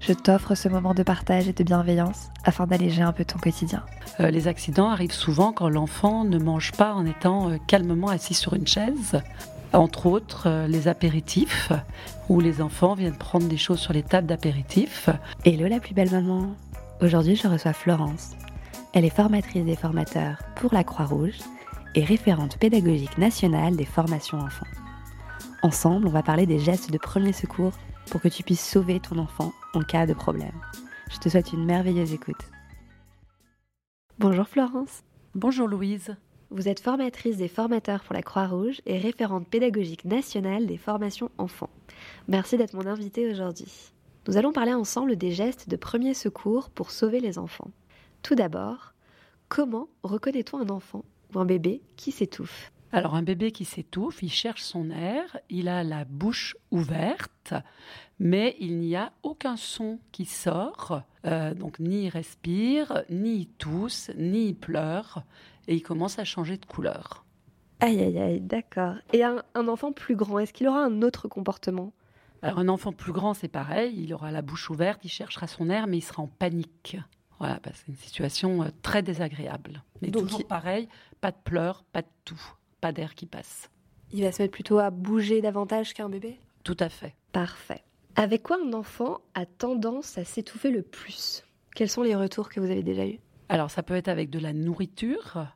je t'offre ce moment de partage et de bienveillance afin d'alléger un peu ton quotidien. Euh, les accidents arrivent souvent quand l'enfant ne mange pas en étant euh, calmement assis sur une chaise. Entre autres, euh, les apéritifs, où les enfants viennent prendre des choses sur les tables d'apéritifs. Hello la plus belle maman Aujourd'hui, je reçois Florence. Elle est formatrice des formateurs pour la Croix-Rouge et référente pédagogique nationale des formations enfants. Ensemble, on va parler des gestes de premier secours pour que tu puisses sauver ton enfant en cas de problème. Je te souhaite une merveilleuse écoute. Bonjour Florence. Bonjour Louise. Vous êtes formatrice des formateurs pour la Croix-Rouge et référente pédagogique nationale des formations enfants. Merci d'être mon invitée aujourd'hui. Nous allons parler ensemble des gestes de premier secours pour sauver les enfants. Tout d'abord, comment reconnaît-on un enfant ou un bébé qui s'étouffe? Alors un bébé qui s'étouffe, il cherche son air, il a la bouche ouverte, mais il n'y a aucun son qui sort, euh, donc ni il respire, ni il tousse, ni il pleure, et il commence à changer de couleur. Aïe aïe aïe, d'accord. Et un, un enfant plus grand, est-ce qu'il aura un autre comportement? Alors un enfant plus grand, c'est pareil, il aura la bouche ouverte, il cherchera son air, mais il sera en panique. Voilà, bah, c'est une situation euh, très désagréable. Mais Donc, toujours il- pareil, pas de pleurs, pas de tout, pas d'air qui passe. Il va se mettre plutôt à bouger davantage qu'un bébé? Tout à fait. Parfait. Avec quoi un enfant a tendance à s'étouffer le plus? Quels sont les retours que vous avez déjà eus? Alors ça peut être avec de la nourriture,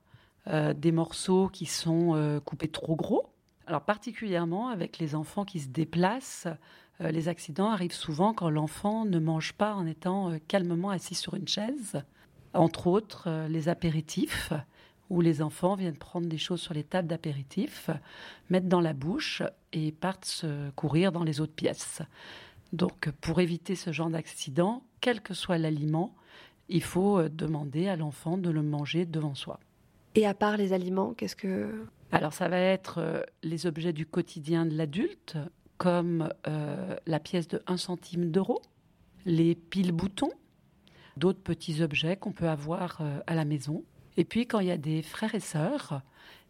euh, des morceaux qui sont euh, coupés trop gros. Alors particulièrement avec les enfants qui se déplacent, euh, les accidents arrivent souvent quand l'enfant ne mange pas en étant calmement assis sur une chaise. Entre autres, les apéritifs, où les enfants viennent prendre des choses sur les tables d'apéritifs, mettent dans la bouche et partent se courir dans les autres pièces. Donc pour éviter ce genre d'accident, quel que soit l'aliment, il faut euh, demander à l'enfant de le manger devant soi. Et à part les aliments, qu'est-ce que... Alors ça va être euh, les objets du quotidien de l'adulte, comme euh, la pièce de 1 centime d'euro, les piles boutons, d'autres petits objets qu'on peut avoir à la maison. Et puis quand il y a des frères et sœurs,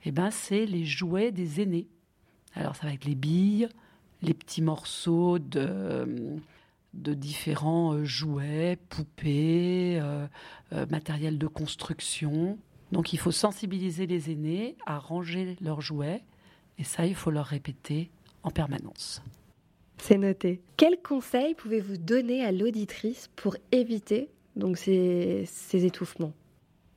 eh ben, c'est les jouets des aînés. Alors ça va être les billes, les petits morceaux de, différents euh, jouets, poupées, euh, euh, matériel de construction. Donc il faut sensibiliser les aînés à ranger leurs jouets et ça, il faut leur répéter en permanence. C'est noté. Quels conseils pouvez-vous donner à l'auditrice pour éviter donc ces étouffements?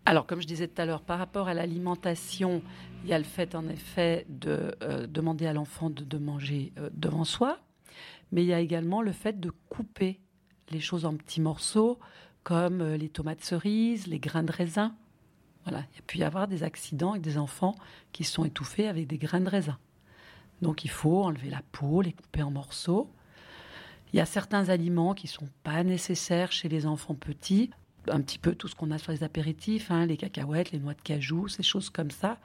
Alors, comme je disais tout à l'heure, par rapport à l'alimentation, il y a le fait en effet de euh, demander à l'enfant de, manger euh, devant soi, mais il y a également le fait de couper les choses en petits morceaux, comme euh, les tomates cerises, les grains de raisin. Voilà, il peut y avoir des accidents avec des enfants qui sont étouffés avec des grains de raisin. Donc il faut enlever la peau, les couper en morceaux. Il y a certains aliments qui ne sont pas nécessaires chez les enfants petits, un petit peu tout ce qu'on a sur les apéritifs, hein, les cacahuètes, les noix de cajou, ces choses comme ça.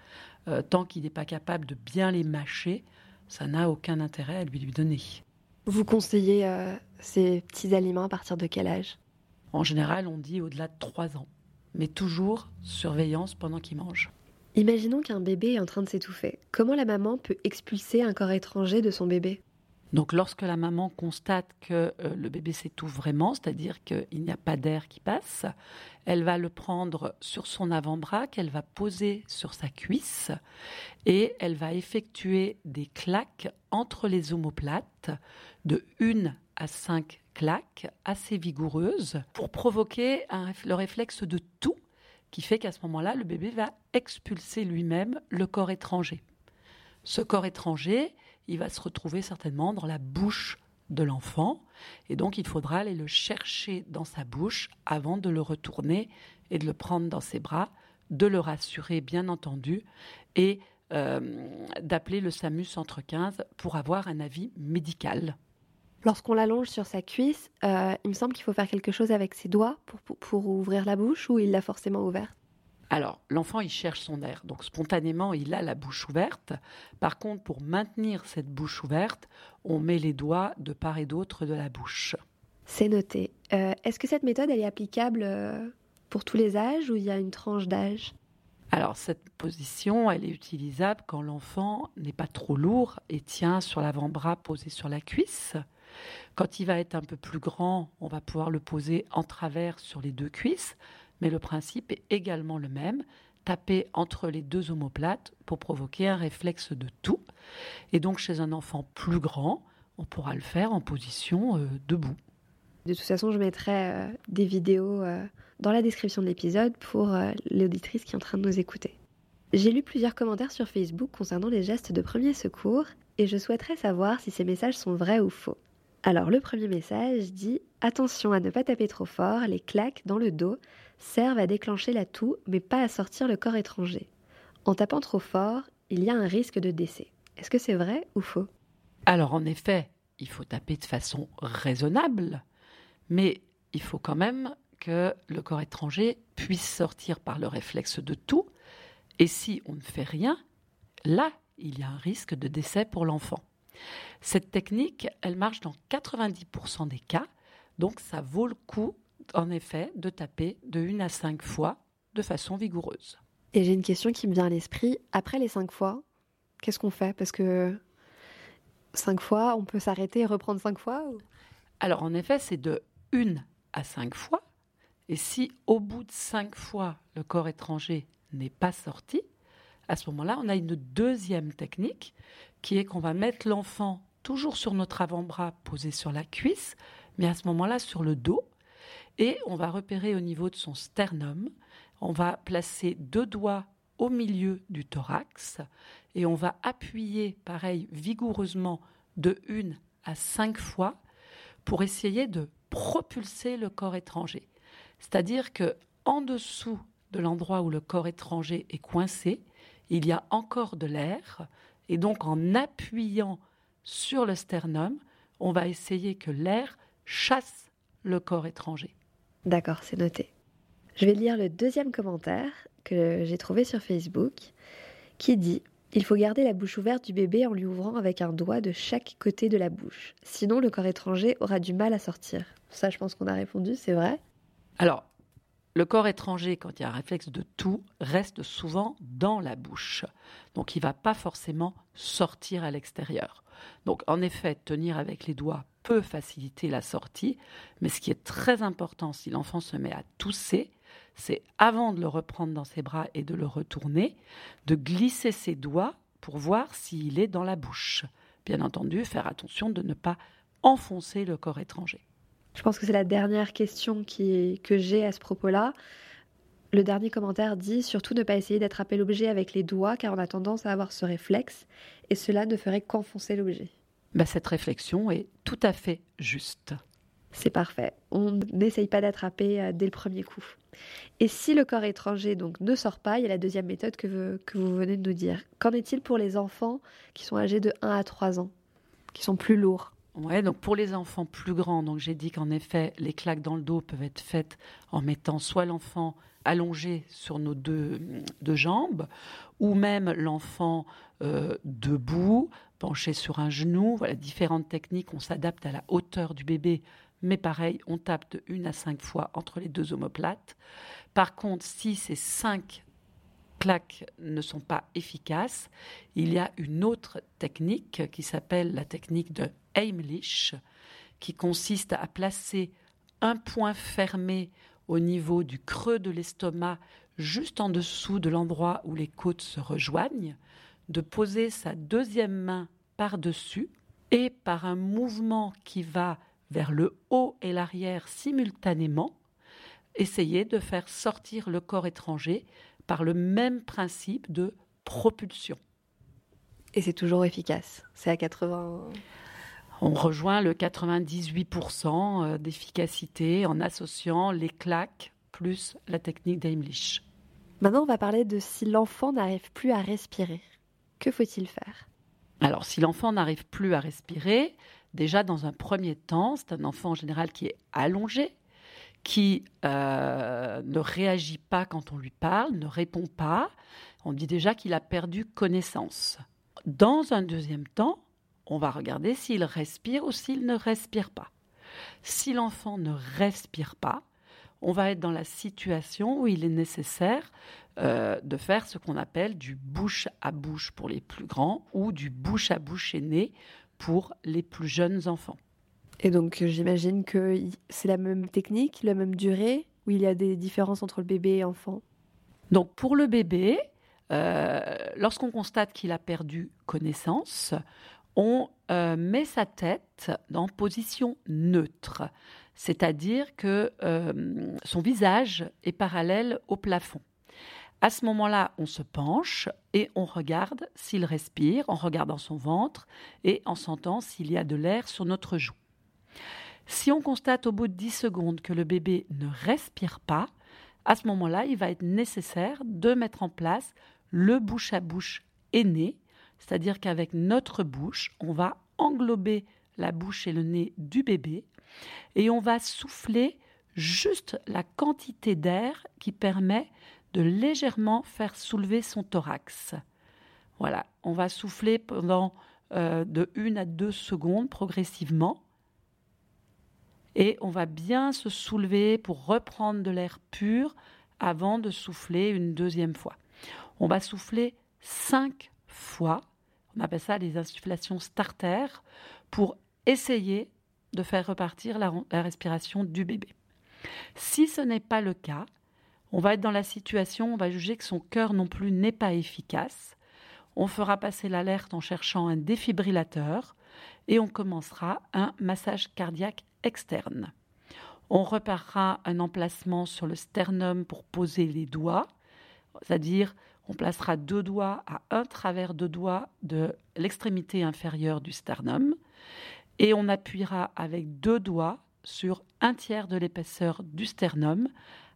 Euh, tant qu'il n'est pas capable de bien les mâcher, ça n'a aucun intérêt à lui lui donner. Vous conseillez euh, ces petits aliments à partir de quel âge? En général, on dit au-delà de 3 ans, mais toujours surveillance pendant qu'il mange. Imaginons qu'un bébé est en train de s'étouffer. Comment la maman peut expulser un corps étranger de son bébé? Donc lorsque la maman constate que euh, le bébé s'étouffe vraiment, c'est-à-dire qu'il n'y a pas d'air qui passe, elle va le prendre sur son avant-bras qu'elle va poser sur sa cuisse et elle va effectuer des claques entre les omoplates de 1 à 5 claques assez vigoureuses pour provoquer le réflexe de tout qui fait qu'à ce moment-là, le bébé va expulser lui-même le corps étranger. Ce corps étranger, il va se retrouver certainement dans la bouche de l'enfant, et donc il faudra aller le chercher dans sa bouche avant de le retourner et de le prendre dans ses bras, de le rassurer bien entendu, et euh, d'appeler le SAMU Centre 15 pour avoir un avis médical. Lorsqu'on l'allonge sur sa cuisse, euh, il me semble qu'il faut faire quelque chose avec ses doigts pour, pour ouvrir la bouche ou il l'a forcément ouverte? Alors, l'enfant, il cherche son air, donc spontanément, il a la bouche ouverte. Par contre, pour maintenir cette bouche ouverte, on met les doigts de part et d'autre de la bouche. C'est noté. Euh, Est-ce que cette méthode, elle est applicable euh, pour tous les âges ou il y a une tranche d'âge? Alors, cette position, elle est utilisable quand l'enfant n'est pas trop lourd et tient sur l'avant-bras posé sur la cuisse. Quand il va être un peu plus grand, on va pouvoir le poser en travers sur les deux cuisses mais le principe est également le même, taper entre les deux omoplates pour provoquer un réflexe de tout. Et donc chez un enfant plus grand, on pourra le faire en position euh, debout. De toute façon, je mettrai euh, des vidéos euh, dans la description de l'épisode pour l'auditrice qui est en train de nous écouter. J'ai lu plusieurs commentaires sur Facebook concernant les gestes de premier secours et je souhaiterais savoir si ces messages sont vrais ou faux. Alors le premier message dit Attention à ne pas taper trop fort, les claques dans le dos servent à déclencher la toux mais pas à sortir le corps étranger. En tapant trop fort, il y a un risque de décès. Est-ce que c'est vrai ou faux? Alors en effet, il faut taper de façon raisonnable, mais il faut quand même que le corps étranger puisse sortir par le réflexe de tout. Et si on ne fait rien, là, il y a un risque de décès pour l'enfant. Cette technique, elle marche dans 90% des cas, donc ça vaut le coup, en effet, de taper de 1 à 5 fois de façon vigoureuse. Et j'ai une question qui me vient à l'esprit. Après les 5 fois, qu'est-ce qu'on fait? Parce que 5 fois, on peut s'arrêter et reprendre 5 fois ou... Alors en effet, c'est de 1 à 5 fois. Et si au bout de 5 fois, le corps étranger n'est pas sorti, à ce moment-là, on a une deuxième technique qui est qu'on va mettre l'enfant toujours sur notre avant-bras posé sur la cuisse, mais à ce moment-là sur le dos, et on va repérer au niveau de son sternum, on va placer deux doigts au milieu du thorax et on va appuyer, pareil, vigoureusement de une à cinq fois pour essayer de propulser le corps étranger. C'est-à-dire que en dessous de l'endroit où le corps étranger est coincé, il y a encore de l'air et donc en appuyant sur le sternum, on va essayer que l'air chasse le corps étranger. D'accord, c'est noté. Je vais lire le deuxième commentaire que j'ai trouvé sur Facebook qui dit Il faut garder la bouche ouverte du bébé en lui ouvrant avec un doigt de chaque côté de la bouche. Sinon, le corps étranger aura du mal à sortir. Ça, je pense qu'on a répondu, c'est vrai Alors, le corps étranger, quand il y a un réflexe de tout, reste souvent dans la bouche. Donc, il ne va pas forcément sortir à l'extérieur. Donc, en effet, tenir avec les doigts peut faciliter la sortie, mais ce qui est très important si l'enfant se met à tousser, c'est avant de le reprendre dans ses bras et de le retourner, de glisser ses doigts pour voir s'il est dans la bouche. Bien entendu, faire attention de ne pas enfoncer le corps étranger. Je pense que c'est la dernière question que j'ai à ce propos-là. Le dernier commentaire dit surtout ne pas essayer d'attraper l'objet avec les doigts car on a tendance à avoir ce réflexe et cela ne ferait qu'enfoncer l'objet. Ben, cette réflexion est tout à fait juste. C'est parfait. On n'essaye pas d'attraper euh, dès le premier coup. Et si le corps étranger donc ne sort pas, il y a la deuxième méthode que, vous- que vous venez de nous dire. Qu'en est-il pour les enfants qui sont âgés de 1 à 3 ans, qui sont plus lourds? Ouais, donc pour les enfants plus grands, donc j'ai dit qu'en effet, les claques dans le dos peuvent être faites en mettant soit l'enfant allongé sur nos deux, deux jambes, ou même l'enfant euh, debout, penché sur un genou. Voilà, différentes techniques. On s'adapte à la hauteur du bébé, mais pareil, on tape de une à cinq fois entre les deux omoplates. Par contre, si ces cinq claques ne sont pas efficaces, il y a une autre technique qui s'appelle la technique de Heimlich, qui consiste à placer un point fermé au niveau du creux de l'estomac, juste en dessous de l'endroit où les côtes se rejoignent, de poser sa deuxième main par-dessus et par un mouvement qui va vers le haut et l'arrière simultanément, essayer de faire sortir le corps étranger par le même principe de propulsion. Et c'est toujours efficace. C'est à 80. On rejoint le 98% euh, d'efficacité en associant les claques plus la technique d'Heimlich. Maintenant, on va parler de si l'enfant n'arrive plus à respirer. Que faut-il faire? Alors, si l'enfant n'arrive plus à respirer, déjà dans un premier temps, c'est un enfant en général qui est allongé, qui euh, ne réagit pas quand on lui parle, ne répond pas. On dit déjà qu'il a perdu connaissance. Dans un deuxième temps, on va regarder s'il respire ou s'il ne respire pas. Si l'enfant ne respire pas, on va être dans la situation où il est nécessaire euh, de faire ce qu'on appelle du bouche à bouche pour les plus grands ou du bouche à bouche aîné pour les plus jeunes enfants. Et donc j'imagine que c'est la même technique, la même durée, ou il y a des différences entre le bébé et l'enfant? Donc pour le bébé, euh, lorsqu'on constate qu'il a perdu connaissance, on euh, met sa tête en position neutre, c'est-à-dire que euh, son visage est parallèle au plafond. À ce moment-là, on se penche et on regarde s'il respire en regardant son ventre et en sentant s'il y a de l'air sur notre joue. Si on constate au bout de 10 secondes que le bébé ne respire pas, à ce moment-là, il va être nécessaire de mettre en place le bouche à bouche aîné, c'est-à-dire qu'avec notre bouche, on va englober la bouche et le nez du bébé et on va souffler juste la quantité d'air qui permet de légèrement faire soulever son thorax. Voilà, on va souffler pendant euh, de 1 à 2 secondes progressivement et on va bien se soulever pour reprendre de l'air pur avant de souffler une deuxième fois. On va souffler cinq fois on appelle ça les insufflations starter pour essayer de faire repartir la, respiration du bébé. Si ce n'est pas le cas, on va être dans la situation, on va juger que son cœur non plus n'est pas efficace. On fera passer l'alerte en cherchant un défibrillateur et on commencera un massage cardiaque externe. On reparera un emplacement sur le sternum pour poser les doigts, c'est-à-dire on placera deux doigts à un travers de doigts de l'extrémité inférieure du sternum et on appuiera avec deux doigts sur un tiers de l'épaisseur du sternum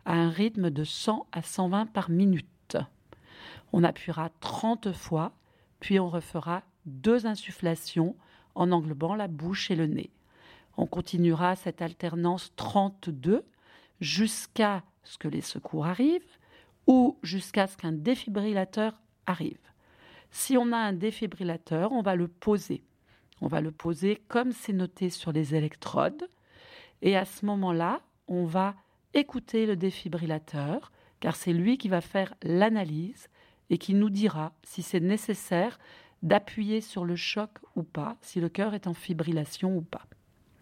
à un rythme de 100 à 120 par minute. On appuiera 30 fois, puis on refera deux insufflations en englobant la bouche et le nez. On continuera cette alternance 32 jusqu'à ce que les secours arrivent ou jusqu'à ce qu'un défibrillateur arrive. Si on a un défibrillateur, on va le poser. On va le poser comme c'est noté sur les électrodes. Et à ce moment-là, on va écouter le défibrillateur, car c'est lui qui va faire l'analyse et qui nous dira si c'est nécessaire d'appuyer sur le choc ou pas, si le cœur est en fibrillation ou pas.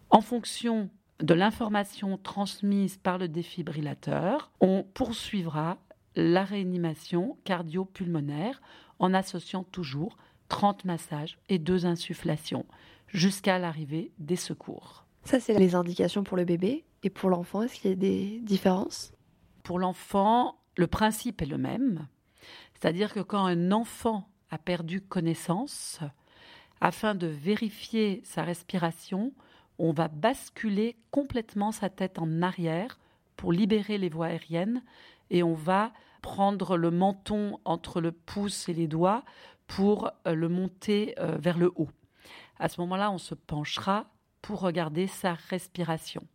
En fonction de l'information transmise par le défibrillateur, on poursuivra la réanimation cardio-pulmonaire en associant toujours 30 massages et deux insufflations jusqu'à l'arrivée des secours. Ça, c'est les indications pour le bébé. Et pour l'enfant, est-ce qu'il y a des différences? Pour l'enfant, le principe est le même. C'est-à-dire que quand un enfant a perdu connaissance, afin de vérifier sa respiration, on va basculer complètement sa tête en arrière pour libérer les voies aériennes et on va prendre le menton entre le pouce et les doigts pour euh, le monter euh, vers le haut. À ce moment-là, on se penchera pour regarder sa respiration.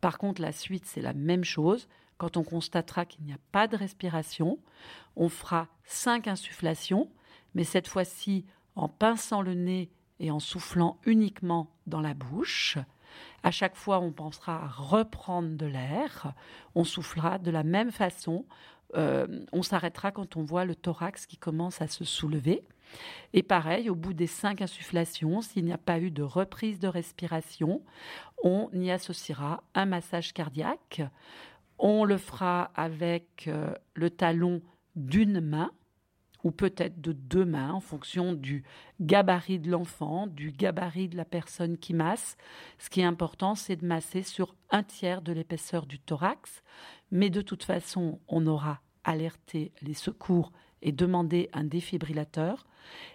Par contre, la suite, c'est la même chose. Quand on constatera qu'il n'y a pas de respiration, on fera cinq insufflations, mais cette fois-ci en pinçant le nez et en soufflant uniquement dans la bouche. À chaque fois, on pensera à reprendre de l'air. On soufflera de la même façon. Euh, on s'arrêtera quand on voit le thorax qui commence à se soulever. Et pareil, au bout des cinq insufflations, s'il n'y a pas eu de reprise de respiration, on y associera un massage cardiaque. On le fera avec euh, le talon d'une main ou peut-être de deux mains en fonction du gabarit de l'enfant, du gabarit de la personne qui masse. Ce qui est important, c'est de masser sur un tiers de l'épaisseur du thorax, mais de toute façon, on aura alerté les secours et demandé un défibrillateur.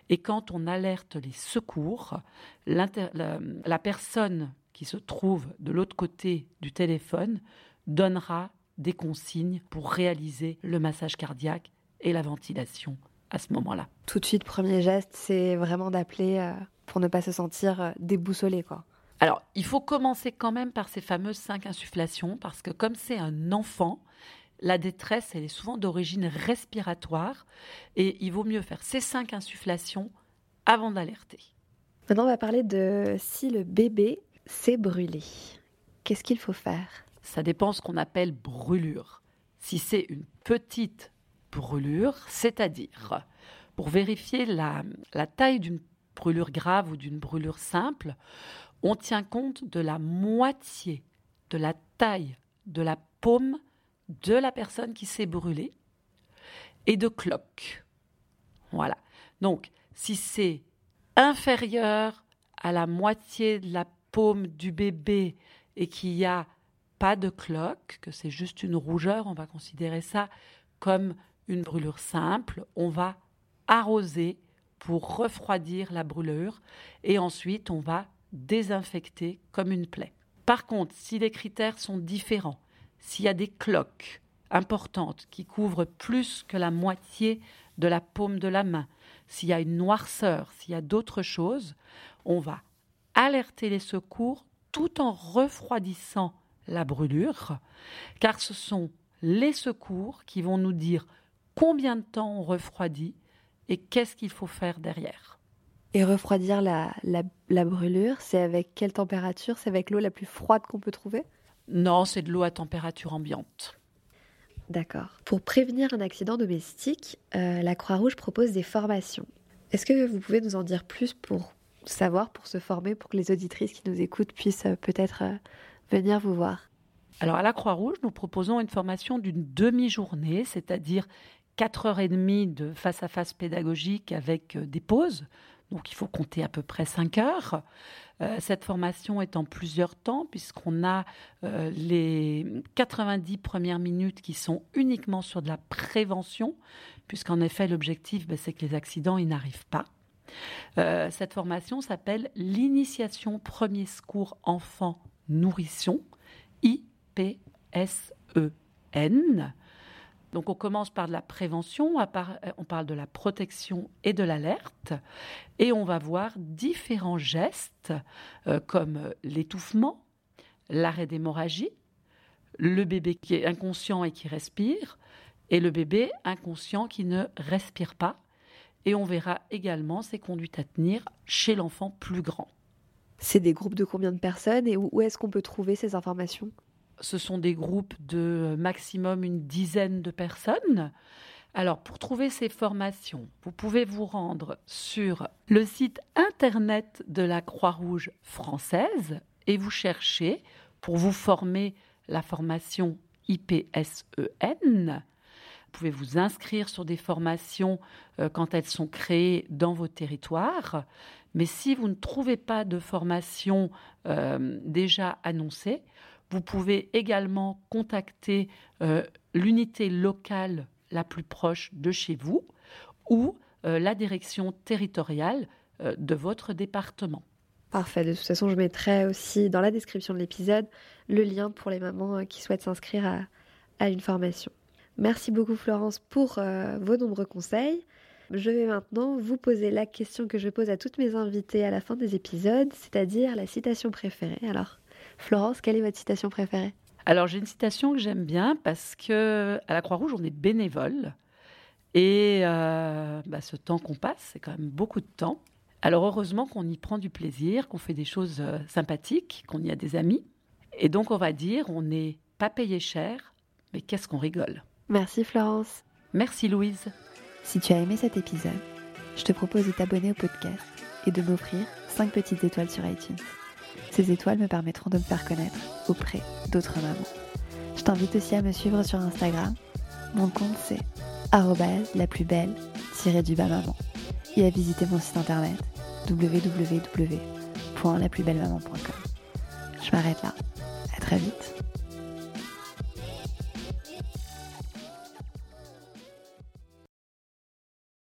Et quand on alerte les secours, la, la personne qui se trouve de l'autre côté du téléphone donnera des consignes pour réaliser le massage cardiaque et la ventilation à ce moment-là. Tout de suite, premier geste, c'est vraiment d'appeler euh, pour ne pas se sentir euh, déboussolé, quoi. Alors, il faut commencer quand même par ces fameuses cinq insufflations, parce que comme c'est un enfant, la détresse, elle est souvent d'origine respiratoire, et il vaut mieux faire ces cinq insufflations avant d'alerter. Maintenant, on va parler de si le bébé s'est brûlé. Qu'est-ce qu'il faut faire? Ça dépend ce qu'on appelle brûlure. Si c'est une petite brûlure, c'est-à-dire pour vérifier la, la taille d'une brûlure grave ou d'une brûlure simple, on tient compte de la moitié de la taille de la paume de la personne qui s'est brûlée et de cloque. Voilà. Donc, si c'est inférieur à la moitié de la paume du bébé et qu'il n'y a pas de cloque, que c'est juste une rougeur, on va considérer ça comme une brûlure simple. On va arroser pour refroidir la brûlure et ensuite on va désinfecter comme une plaie. Par contre, si les critères sont différents, s'il y a des cloques importantes qui couvrent plus que la moitié de la paume de la main, s'il y a une noirceur, s'il y a d'autres choses, on va alerter les secours tout en refroidissant la brûlure, car ce sont les secours qui vont nous dire combien de temps on refroidit et qu'est-ce qu'il faut faire derrière. Et refroidir la, la, brûlure, c'est avec quelle température? C'est avec l'eau la plus froide qu'on peut trouver? Non, c'est de l'eau à température ambiante. D'accord. Pour prévenir un accident domestique, euh, la Croix-Rouge propose des formations. Est-ce que vous pouvez nous en dire plus pour savoir, pour se former, pour que les auditrices qui nous écoutent puissent euh, peut-être euh, venir vous voir? Alors à la Croix-Rouge, nous proposons une formation d'une demi-journée, c'est-à-dire 4 heures et demie de face-à-face pédagogique avec des pauses. Donc il faut compter à peu près 5 heures. Euh, cette formation est en plusieurs temps puisqu'on a euh, les 90 premières minutes qui sont uniquement sur de la prévention, puisqu'en effet l'objectif ben, c'est que les accidents ils n'arrivent pas. Euh, cette formation s'appelle l'initiation premier secours enfant nourrisson, IPSEN. Donc on commence par de la prévention, euh, on parle de la protection et de l'alerte, et on va voir différents gestes euh, comme l'étouffement, l'arrêt d'hémorragie, le bébé qui est inconscient et qui respire, et le bébé inconscient qui ne respire pas. Et on verra également ces conduites à tenir chez l'enfant plus grand. C'est des groupes de combien de personnes et où est-ce qu'on peut trouver ces informations? Ce sont des groupes de maximum une dizaine de personnes. Alors, pour trouver ces formations, vous pouvez vous rendre sur le site internet de la Croix-Rouge française et vous cherchez pour vous former la formation IPSEN. Vous pouvez vous inscrire sur des formations euh, quand elles sont créées dans vos territoires. Mais si vous ne trouvez pas de formation euh, déjà annoncée, vous pouvez également contacter euh, l'unité locale la plus proche de chez vous ou euh, la direction territoriale euh, de votre département. Parfait. De toute façon, je mettrai aussi dans la description de l'épisode le lien pour les mamans qui souhaitent s'inscrire à, une formation. Merci beaucoup Florence pour vos nombreux conseils. Je vais maintenant vous poser la question que je pose à toutes mes invitées à la fin des épisodes, c'est-à-dire la citation préférée. Alors, Florence, quelle est votre citation préférée? Alors j'ai une citation que j'aime bien parce que à la Croix-Rouge on est bénévole et euh, bah, ce temps qu'on passe c'est quand même beaucoup de temps. Alors heureusement qu'on y prend du plaisir, qu'on fait des choses euh, sympathiques, qu'on y a des amis et donc on va dire on n'est pas payé cher, mais qu'est-ce qu'on rigole? Merci Florence. Merci Louise. Si tu as aimé cet épisode, je te propose de t'abonner au podcast et de m'offrir 5 petites étoiles sur iTunes. Ces étoiles me permettront de me faire connaître auprès d'autres mamans. Je t'invite aussi à me suivre sur Instagram. Mon compte c'est la plus belle du bas maman et à visiter mon site internet www.laplusbellemaman.com. Je m'arrête là. À très vite.